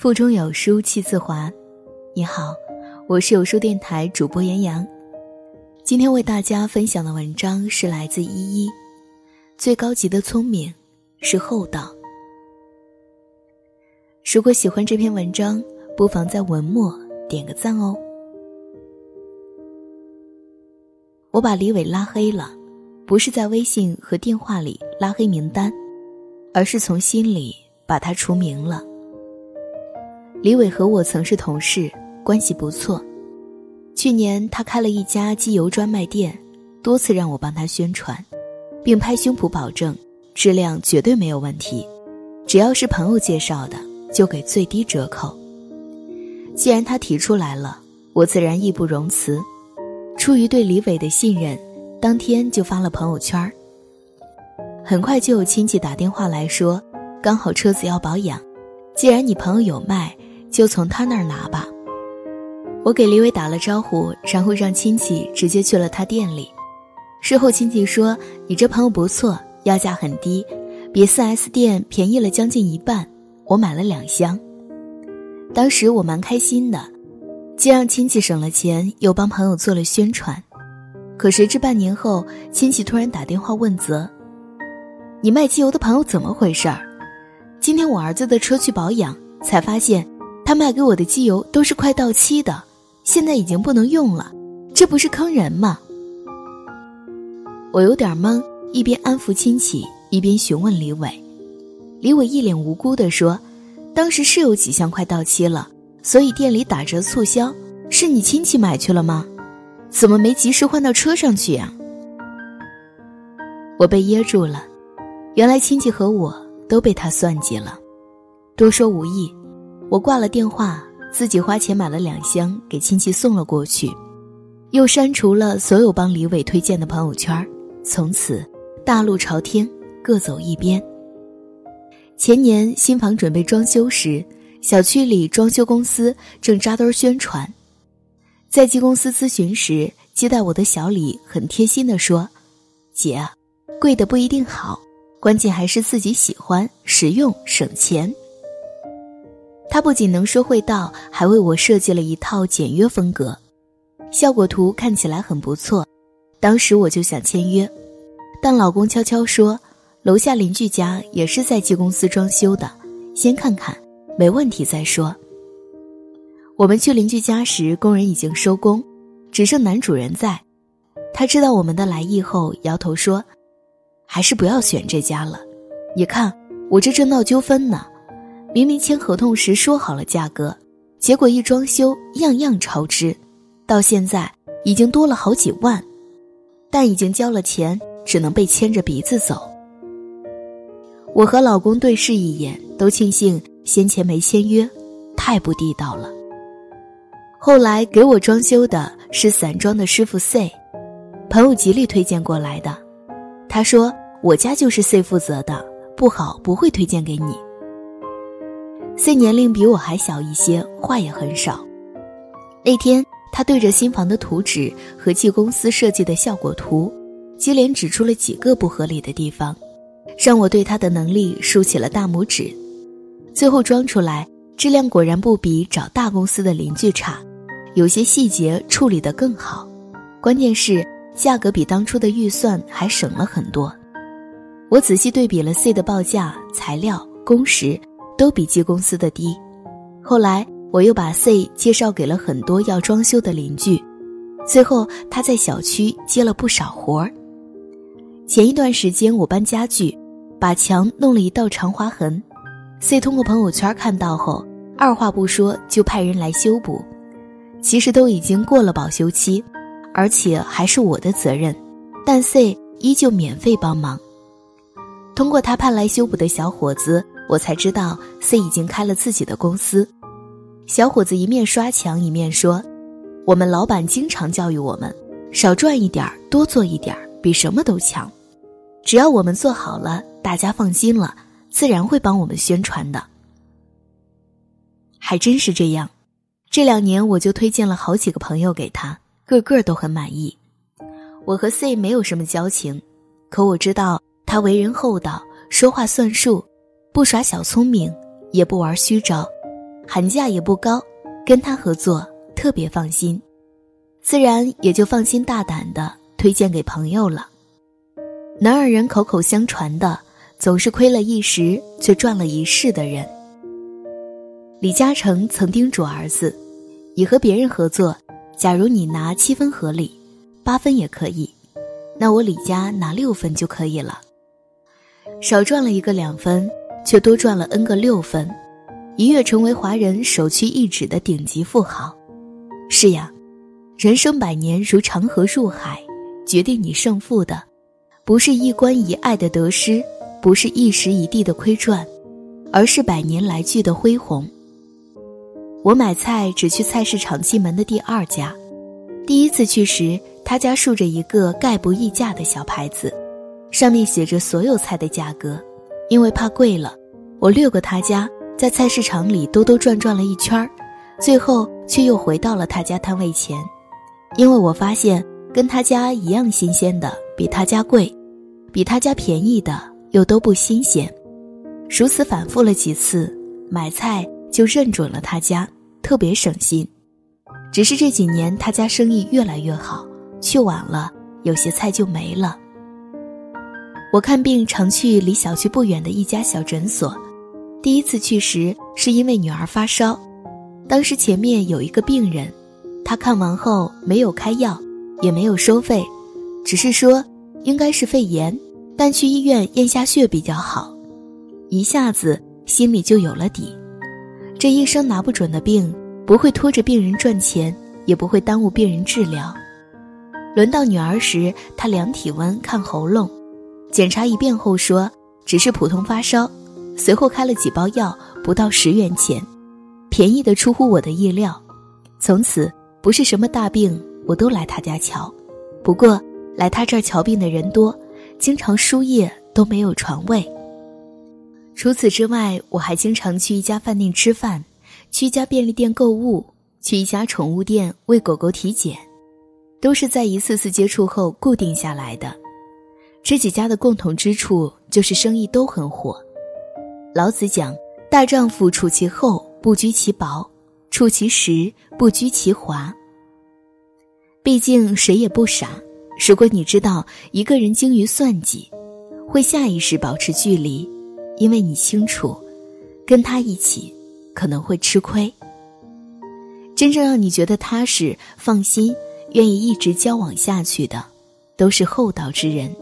腹中有书气自华。你好，我是有书电台主播严阳。今天为大家分享的文章是来自依依。最高级的聪明是厚道。如果喜欢这篇文章，不妨在文末点个赞哦。我把李伟拉黑了，不是在微信和电话里拉黑名单，而是从心里把他除名了。李伟和我曾是同事，关系不错。去年他开了一家机油专卖店，多次让我帮他宣传，并拍胸脯保证质量绝对没有问题，只要是朋友介绍的就给最低折扣。既然他提出来了，我自然义不容辞。出于对李伟的信任，当天就发了朋友圈。很快就有亲戚打电话来说，刚好车子要保养，既然你朋友有卖。就从他那儿拿吧。我给李伟打了招呼，然后让亲戚直接去了他店里。事后亲戚说：“你这朋友不错，要价很低，比 4S 店便宜了将近一半。”我买了两箱。当时我蛮开心的，既让亲戚省了钱，又帮朋友做了宣传。可谁知半年后，亲戚突然打电话问责：“你卖机油的朋友怎么回事儿？今天我儿子的车去保养，才发现。”他卖给我的机油都是快到期的，现在已经不能用了，这不是坑人吗？我有点懵，一边安抚亲戚，一边询问李伟。李伟一脸无辜地说：“当时是有几箱快到期了，所以店里打折促销。是你亲戚买去了吗？怎么没及时换到车上去呀？”我被噎住了，原来亲戚和我都被他算计了。多说无益。我挂了电话，自己花钱买了两箱给亲戚送了过去，又删除了所有帮李伟推荐的朋友圈，从此大路朝天，各走一边。前年新房准备装修时，小区里装修公司正扎堆宣传，在进公司咨询时，接待我的小李很贴心地说：“姐，贵的不一定好，关键还是自己喜欢、实用、省钱。”他不仅能说会道，还为我设计了一套简约风格，效果图看起来很不错。当时我就想签约，但老公悄悄说，楼下邻居家也是在技公司装修的，先看看，没问题再说。我们去邻居家时，工人已经收工，只剩男主人在。他知道我们的来意后，摇头说：“还是不要选这家了，你看我这正闹纠纷呢。”明明签合同时说好了价格，结果一装修样样超支，到现在已经多了好几万，但已经交了钱，只能被牵着鼻子走。我和老公对视一眼，都庆幸先前没签约，太不地道了。后来给我装修的是散装的师傅 C，朋友极力推荐过来的，他说我家就是 C 负责的，不好不会推荐给你。C 年龄比我还小一些，话也很少。那天，他对着新房的图纸和技公司设计的效果图，接连指出了几个不合理的地方，让我对他的能力竖起了大拇指。最后装出来，质量果然不比找大公司的邻居差，有些细节处理得更好，关键是价格比当初的预算还省了很多。我仔细对比了 C 的报价、材料、工时。都比接公司的低。后来我又把 C 介绍给了很多要装修的邻居，最后他在小区接了不少活儿。前一段时间我搬家具，把墙弄了一道长划痕，C 通过朋友圈看到后，二话不说就派人来修补。其实都已经过了保修期，而且还是我的责任，但 C 依旧免费帮忙。通过他派来修补的小伙子。我才知道 C 已经开了自己的公司。小伙子一面刷墙一面说：“我们老板经常教育我们，少赚一点儿，多做一点儿，比什么都强。只要我们做好了，大家放心了，自然会帮我们宣传的。”还真是这样。这两年我就推荐了好几个朋友给他，个个都很满意。我和 C 没有什么交情，可我知道他为人厚道，说话算数。不耍小聪明，也不玩虚招，寒假也不高，跟他合作特别放心，自然也就放心大胆的推荐给朋友了。能让人口口相传的，总是亏了一时却赚了一世的人。李嘉诚曾叮嘱儿子，你和别人合作，假如你拿七分合理，八分也可以，那我李家拿六分就可以了。少赚了一个两分，却多赚了 n 个六分。一跃成为华人首屈一指的顶级富豪。是呀，人生百年如长河入海，决定你胜负的，不是一官一爱的得失，不是一时一地的亏赚，而是百年来聚的恢宏。我买菜只去菜市场进门的第二家，第一次去时，他家竖着一个概不议价的小牌子，上面写着所有菜的价格。因为怕贵了，我略过他家。在菜市场里兜兜转转了一圈儿，最后却又回到了他家摊位前，因为我发现跟他家一样新鲜的比他家贵，比他家便宜的又都不新鲜，如此反复了几次，买菜就认准了他家，特别省心。只是这几年他家生意越来越好，去晚了有些菜就没了。我看病常去离小区不远的一家小诊所。第一次去时是因为女儿发烧，当时前面有一个病人，他看完后没有开药，也没有收费，只是说应该是肺炎，但去医院验下血比较好，一下子心里就有了底。这医生拿不准的病，不会拖着病人赚钱，也不会耽误病人治疗。轮到女儿时，他量体温、看喉咙，检查一遍后说只是普通发烧。随后开了几包药，不到十元钱，便宜的出乎我的意料。从此不是什么大病，我都来他家瞧。不过来他这儿瞧病的人多，经常输液都没有床位。除此之外，我还经常去一家饭店吃饭，去一家便利店购物，去一家宠物店为狗狗体检，都是在一次次接触后固定下来的。这几家的共同之处就是生意都很火。老子讲：“大丈夫处其厚，不居其薄；处其实，不居其华。”毕竟谁也不傻。如果你知道一个人精于算计，会下意识保持距离，因为你清楚，跟他一起可能会吃亏。真正让你觉得踏实、放心、愿意一直交往下去的，都是厚道之人。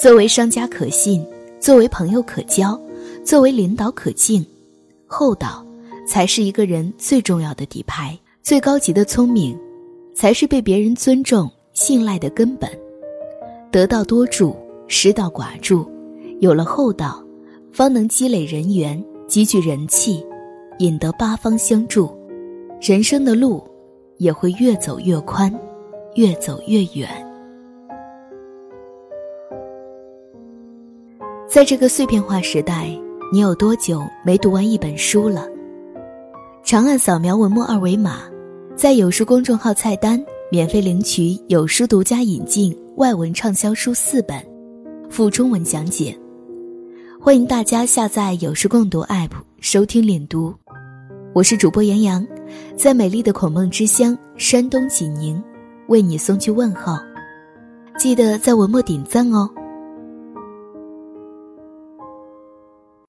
作为商家可信，作为朋友可交。作为领导可敬，厚道才是一个人最重要的底牌。最高级的聪明，才是被别人尊重、信赖的根本。得道多助，失道寡助。有了厚道，方能积累人缘，积聚人气，引得八方相助，人生的路也会越走越宽，越走越远。在这个碎片化时代。你有多久没读完一本书了？长按扫描文末二维码，在有书公众号菜单免费领取有书独家引进外文畅销书四本，附中文讲解。欢迎大家下载有书共读 APP 收听领读。我是主播杨洋，在美丽的孔孟之乡山东济宁，为你送去问候。记得在文末点赞哦。